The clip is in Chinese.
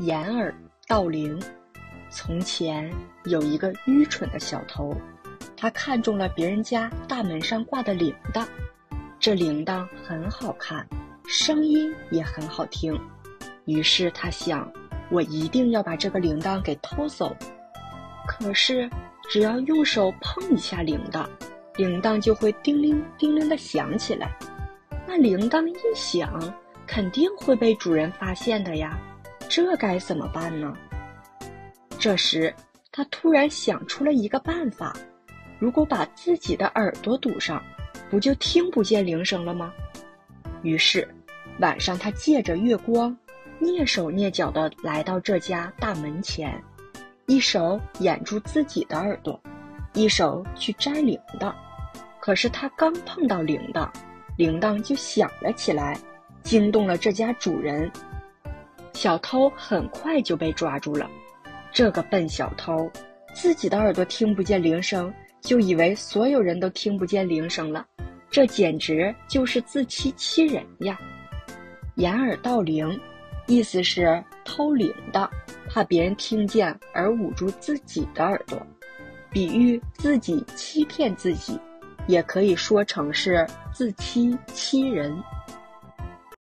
掩耳盗铃。从前有一个愚蠢的小偷，他看中了别人家大门上挂的铃铛，这铃铛很好看，声音也很好听。于是他想，我一定要把这个铃铛给偷走。可是，只要用手碰一下铃铛，铃铛就会叮铃叮铃的响起来。那铃铛一响，肯定会被主人发现的呀。这该怎么办呢？这时，他突然想出了一个办法：如果把自己的耳朵堵上，不就听不见铃声了吗？于是，晚上他借着月光，蹑手蹑脚地来到这家大门前，一手掩住自己的耳朵，一手去摘铃铛。可是他刚碰到铃铛，铃铛就响了起来，惊动了这家主人。小偷很快就被抓住了。这个笨小偷，自己的耳朵听不见铃声，就以为所有人都听不见铃声了，这简直就是自欺欺人呀！掩耳盗铃，意思是偷铃铛，怕别人听见而捂住自己的耳朵，比喻自己欺骗自己，也可以说成是自欺欺人。